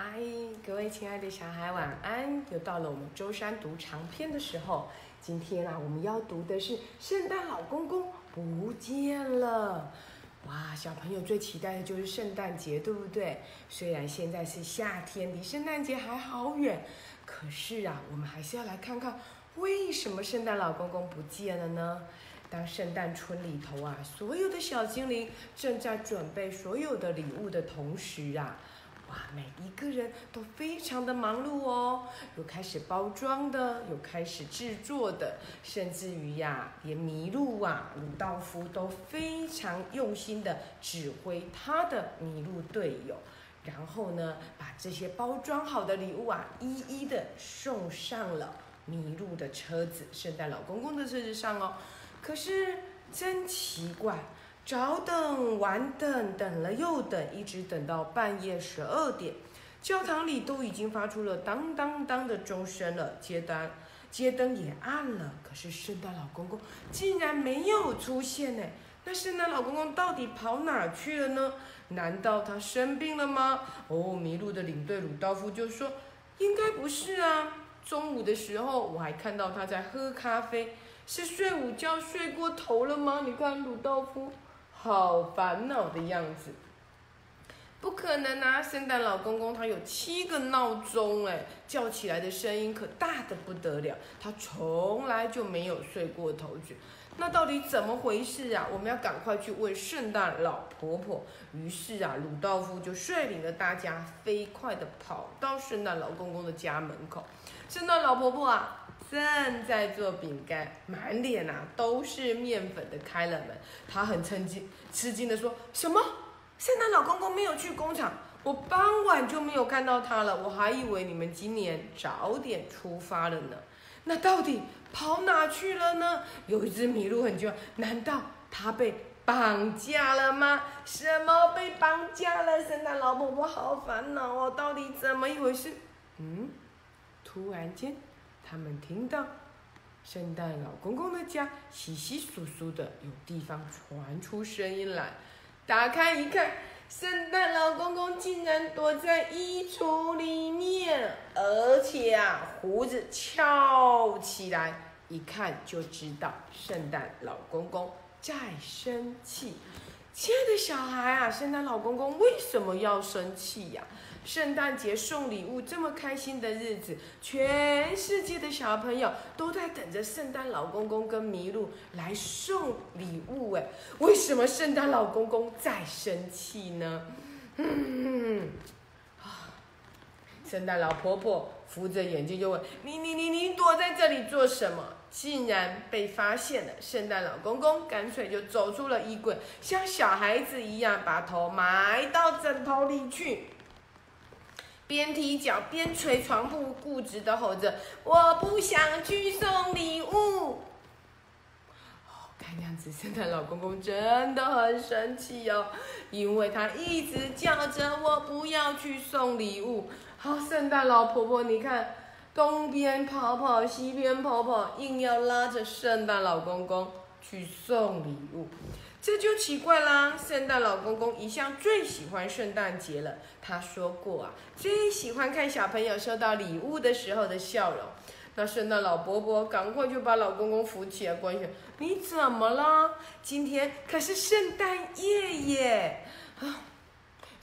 嗨，各位亲爱的小孩，晚安！又到了我们周三读长篇的时候。今天啊，我们要读的是《圣诞老公公不见了》。哇，小朋友最期待的就是圣诞节，对不对？虽然现在是夏天，离圣诞节还好远，可是啊，我们还是要来看看为什么圣诞老公公不见了呢？当圣诞村里头啊，所有的小精灵正在准备所有的礼物的同时啊。哇，每一个人都非常的忙碌哦，有开始包装的，有开始制作的，甚至于呀，连麋鹿啊，鲁道夫都非常用心的指挥他的麋鹿队友，然后呢，把这些包装好的礼物啊，一一的送上了麋鹿的车子，圣诞老公公的车子上哦。可是真奇怪。早等晚等，等了又等，一直等到半夜十二点，教堂里都已经发出了当当当的钟声了，街灯街灯也暗了，可是圣诞老公公竟然没有出现呢？那圣诞老公公到底跑哪去了呢？难道他生病了吗？哦，迷路的领队鲁道夫就说：“应该不是啊，中午的时候我还看到他在喝咖啡，是睡午觉睡过头了吗？你看鲁道夫。”好烦恼的样子，不可能啊！圣诞老公公他有七个闹钟，哎，叫起来的声音可大的不得了。他从来就没有睡过头去，那到底怎么回事啊？我们要赶快去问圣诞老婆婆。于是啊，鲁道夫就率领了大家，飞快地跑到圣诞老公公的家门口。圣诞老婆婆啊！正在做饼干，满脸呐都是面粉的开了门，他很吃惊，吃惊的说：“什么？圣诞老公公没有去工厂？我傍晚就没有看到他了，我还以为你们今年早点出发了呢。那到底跑哪去了呢？有一只麋鹿很惊难道他被绑架了吗？什么被绑架了？圣诞老婆婆好烦恼哦，到底怎么一回事？嗯，突然间。他们听到圣诞老公公的家稀稀疏疏的，有地方传出声音来。打开一看，圣诞老公公竟然躲在衣橱里面，而且啊，胡子翘起来，一看就知道圣诞老公公在生气。亲爱的小孩啊，圣诞老公公为什么要生气呀？圣诞节送礼物这么开心的日子，全世界的小朋友都在等着圣诞老公公跟麋鹿来送礼物。哎，为什么圣诞老公公在生气呢？啊！圣诞老婆婆扶着眼睛就问：“你你你你躲在这里做什么？”竟然被发现了，圣诞老公公干脆就走出了衣柜，像小孩子一样把头埋到枕头里去。边踢脚边捶床铺，固执的吼着：“我不想去送礼物。”哦，看样子圣诞老公公真的很生气哦，因为他一直叫着我不要去送礼物。好，圣诞老婆婆，你看东边跑跑，西边跑跑，硬要拉着圣诞老公公去送礼物。这就奇怪啦！圣诞老公公一向最喜欢圣诞节了。他说过啊，最喜欢看小朋友收到礼物的时候的笑容。那圣诞老伯伯赶快就把老公公扶起来，关心：“你怎么了？今天可是圣诞夜耶！”啊，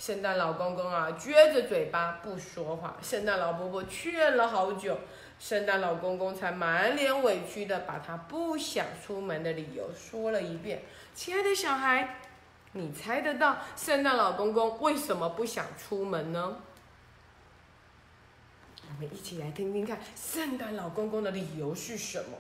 圣诞老公公啊，撅着嘴巴不说话。圣诞老伯伯劝了好久，圣诞老公公才满脸委屈的把他不想出门的理由说了一遍。亲爱的小孩，你猜得到圣诞老公公为什么不想出门呢？我们一起来听听看，圣诞老公公的理由是什么？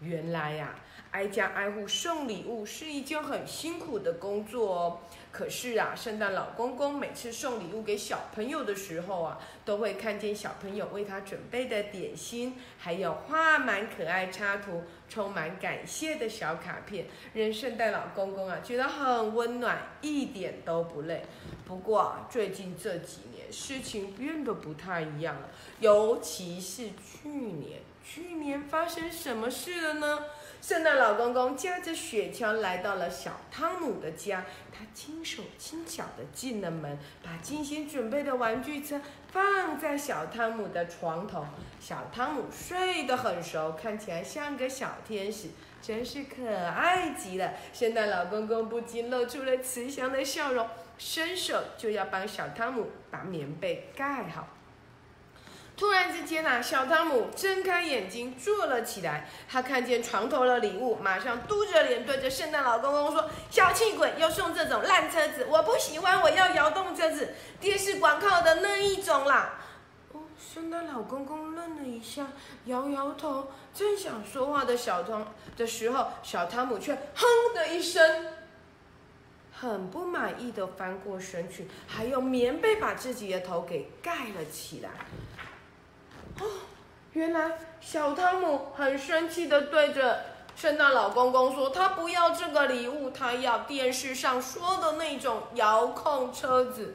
原来呀，挨家挨户送礼物是一件很辛苦的工作哦。可是啊，圣诞老公公每次送礼物给小朋友的时候啊，都会看见小朋友为他准备的点心，还有画满可爱插图、充满感谢的小卡片，让圣诞老公公啊觉得很温暖，一点都不累。不过最近这几年事情变得不太一样了，尤其是去年，去年发生什么事了呢？圣诞老公公驾着雪橇来到了小汤姆的家，他。轻手轻脚的进了门，把精心准备的玩具车放在小汤姆的床头。小汤姆睡得很熟，看起来像个小天使，真是可爱极了。圣诞老公公不禁露出了慈祥的笑容，伸手就要帮小汤姆把棉被盖好。突然之间啊，小汤姆睁开眼睛坐了起来。他看见床头的礼物，马上嘟着脸对着圣诞老公公说：“小气鬼，又送这种烂车子，我不喜欢，我要摇动车子，电视广告的那一种啦。”哦，圣诞老公公愣了一下，摇摇头。正想说话的小汤的时候，小汤姆却哼的一声，很不满意的翻过身去，还用棉被把自己的头给盖了起来。原来小汤姆很生气的对着圣诞老公公说：“他不要这个礼物，他要电视上说的那种遥控车子。”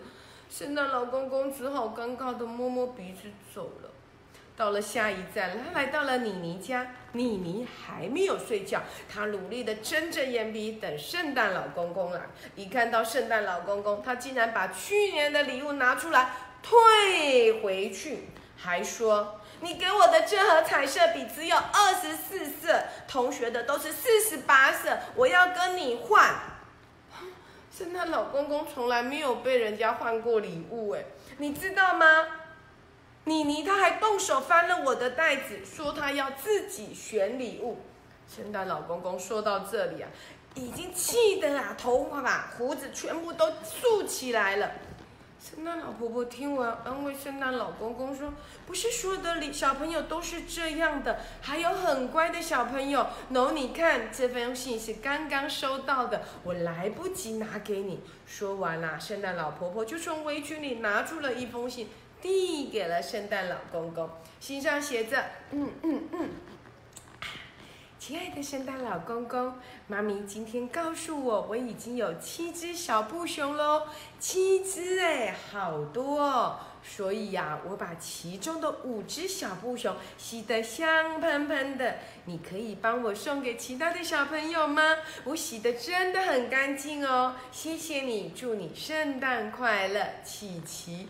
圣诞老公公只好尴尬的摸摸鼻子走了。到了下一站，他来到了妮妮家，妮妮还没有睡觉，她努力的睁着眼皮等圣诞老公公来。一看到圣诞老公公，他竟然把去年的礼物拿出来退回去。还说你给我的这盒彩色笔只有二十四色，同学的都是四十八色，我要跟你换。圣诞老公公从来没有被人家换过礼物，哎，你知道吗？妮妮她还动手翻了我的袋子，说她要自己选礼物。圣诞老公公说到这里啊，已经气得啊，头发把胡子全部都竖起来了。圣诞老婆婆听完，安慰圣诞老公公说：“不是所有的小朋友都是这样的，还有很乖的小朋友。喏，你看这封信是刚刚收到的，我来不及拿给你。”说完了，圣诞老婆婆就从围裙里拿出了一封信，递给了圣诞老公公。信上写着：“嗯嗯嗯。”亲爱的圣诞老公公，妈咪今天告诉我，我已经有七只小布熊喽，七只哎，好多哦。所以呀，我把其中的五只小布熊洗得香喷喷的，你可以帮我送给其他的小朋友吗？我洗得真的很干净哦，谢谢你，祝你圣诞快乐，琪琪。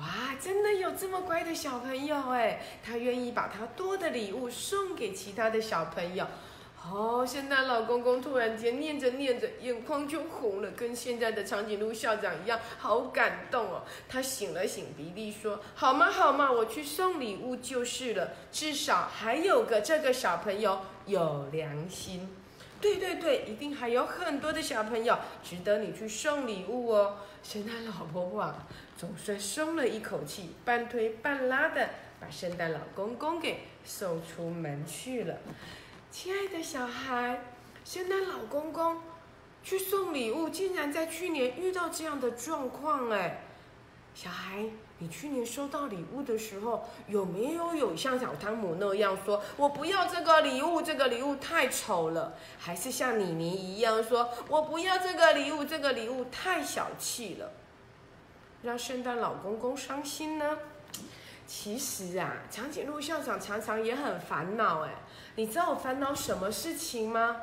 哇，真的有这么乖的小朋友哎！他愿意把他多的礼物送给其他的小朋友。哦，圣诞老公公突然间念着念着，眼眶就红了，跟现在的长颈鹿校长一样，好感动哦。他擤了擤鼻涕说：“好嘛好嘛，我去送礼物就是了，至少还有个这个小朋友有良心。对对对，一定还有很多的小朋友值得你去送礼物哦。”圣诞老婆婆。总算松了一口气，半推半拉的把圣诞老公公给送出门去了。亲爱的小孩，圣诞老公公去送礼物，竟然在去年遇到这样的状况哎！小孩，你去年收到礼物的时候，有没有有像小汤姆那样说“我不要这个礼物，这个礼物太丑了”？还是像妮妮一样说“我不要这个礼物，这个礼物太小气了”？让圣诞老公公伤心呢？其实啊，长颈鹿校长常常也很烦恼哎。你知道我烦恼什么事情吗？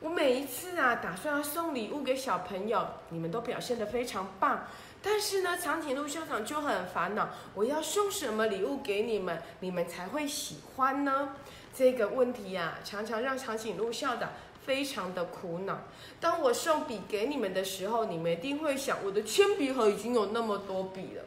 我每一次啊，打算要送礼物给小朋友，你们都表现得非常棒。但是呢，长颈鹿校长就很烦恼，我要送什么礼物给你们，你们才会喜欢呢？这个问题呀，常常让长颈鹿校长。非常的苦恼。当我送笔给你们的时候，你们一定会想，我的铅笔盒已经有那么多笔了。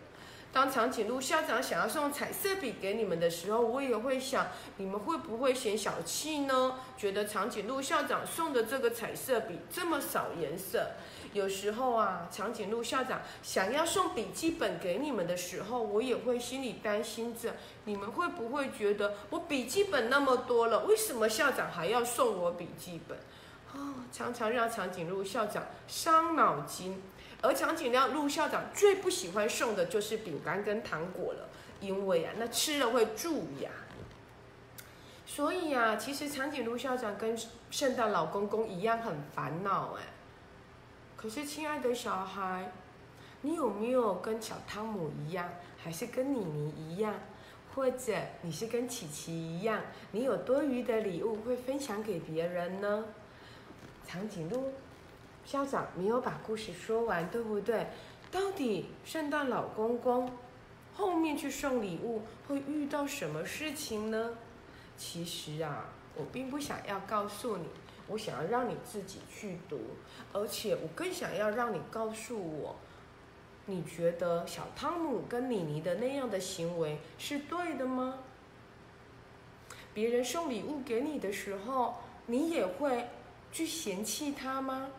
当长颈鹿校长想要送彩色笔给你们的时候，我也会想，你们会不会嫌小气呢？觉得长颈鹿校长送的这个彩色笔这么少颜色。有时候啊，长颈鹿校长想要送笔记本给你们的时候，我也会心里担心着，你们会不会觉得我笔记本那么多了，为什么校长还要送我笔记本？哦，常常让长颈鹿校长伤脑筋。而长颈鹿校长最不喜欢送的就是饼干跟糖果了，因为啊，那吃了会蛀牙。所以啊，其实长颈鹿校长跟圣诞老公公一样很烦恼哎。可是，亲爱的小孩，你有没有跟小汤姆一样，还是跟妮妮一样，或者你是跟琪琪一样，你有多余的礼物会分享给别人呢？长颈鹿校长没有把故事说完，对不对？到底圣诞老公公后面去送礼物会遇到什么事情呢？其实啊，我并不想要告诉你，我想要让你自己去读，而且我更想要让你告诉我，你觉得小汤姆跟妮妮的那样的行为是对的吗？别人送礼物给你的时候，你也会去嫌弃他吗？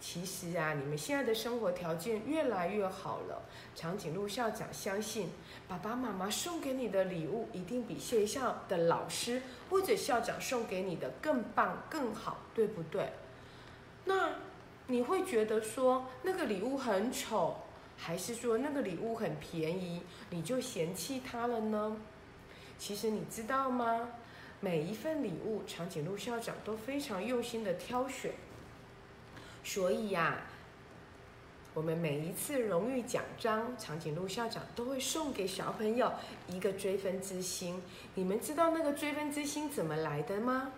其实啊，你们现在的生活条件越来越好了。长颈鹿校长相信，爸爸妈妈送给你的礼物一定比学校的老师或者校长送给你的更棒、更好，对不对？那你会觉得说那个礼物很丑，还是说那个礼物很便宜，你就嫌弃它了呢？其实你知道吗？每一份礼物，长颈鹿校长都非常用心的挑选。所以呀，我们每一次荣誉奖章，长颈鹿校长都会送给小朋友一个追分之星。你们知道那个追分之星怎么来的吗？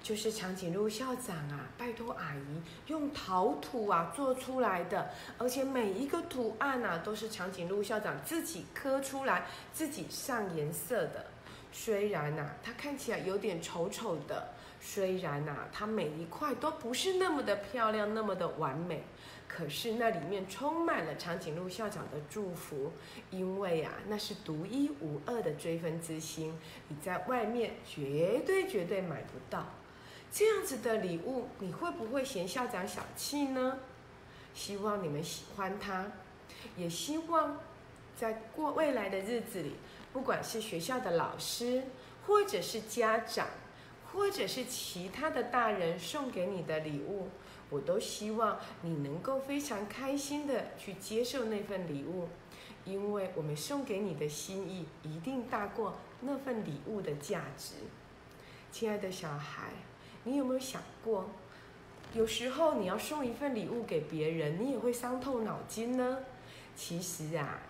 就是长颈鹿校长啊，拜托阿姨用陶土啊做出来的，而且每一个图案啊都是长颈鹿校长自己刻出来、自己上颜色的。虽然呐，它看起来有点丑丑的。虽然呐，它每一块都不是那么的漂亮，那么的完美，可是那里面充满了长颈鹿校长的祝福，因为呀，那是独一无二的追分之星，你在外面绝对绝对买不到。这样子的礼物，你会不会嫌校长小气呢？希望你们喜欢它，也希望在过未来的日子里，不管是学校的老师，或者是家长。或者是其他的大人送给你的礼物，我都希望你能够非常开心的去接受那份礼物，因为我们送给你的心意一定大过那份礼物的价值。亲爱的小孩，你有没有想过，有时候你要送一份礼物给别人，你也会伤透脑筋呢？其实啊，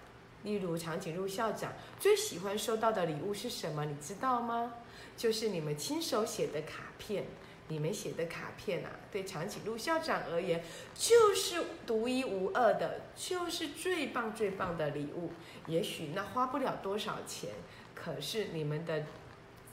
例如长颈鹿校长最喜欢收到的礼物是什么？你知道吗？就是你们亲手写的卡片，你们写的卡片啊，对长颈鹿校长而言就是独一无二的，就是最棒最棒的礼物。也许那花不了多少钱，可是你们的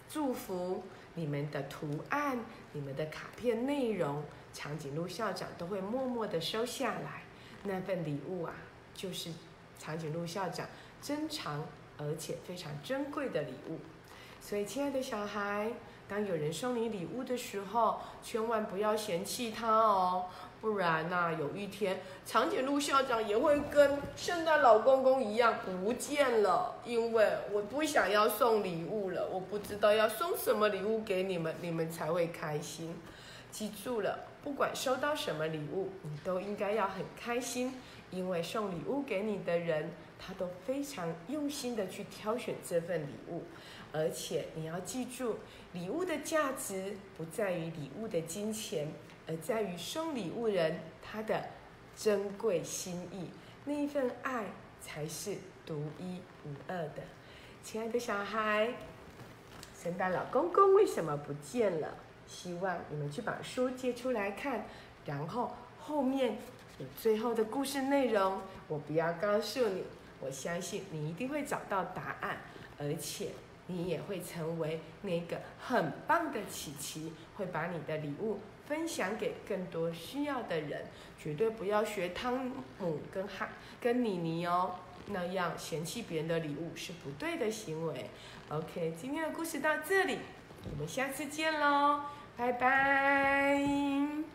祝福、你们的图案、你们的卡片内容，长颈鹿校长都会默默的收下来。那份礼物啊，就是长颈鹿校长珍藏而且非常珍贵的礼物。所以，亲爱的小孩，当有人送你礼物的时候，千万不要嫌弃他哦，不然呐，有一天长颈鹿校长也会跟圣诞老公公一样不见了。因为我不想要送礼物了，我不知道要送什么礼物给你们，你们才会开心。记住了，不管收到什么礼物，你都应该要很开心，因为送礼物给你的人，他都非常用心的去挑选这份礼物。而且你要记住，礼物的价值不在于礼物的金钱，而在于送礼物人他的珍贵心意，那一份爱才是独一无二的。亲爱的小孩，圣诞老公公为什么不见了？希望你们去把书借出来看，然后后面有最后的故事内容，我不要告诉你，我相信你一定会找到答案，而且。你也会成为那个很棒的琪琪，会把你的礼物分享给更多需要的人。绝对不要学汤姆跟哈跟妮妮哦，那样嫌弃别人的礼物是不对的行为。OK，今天的故事到这里，我们下次见喽，拜拜。